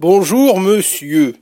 Bonjour, monsieur.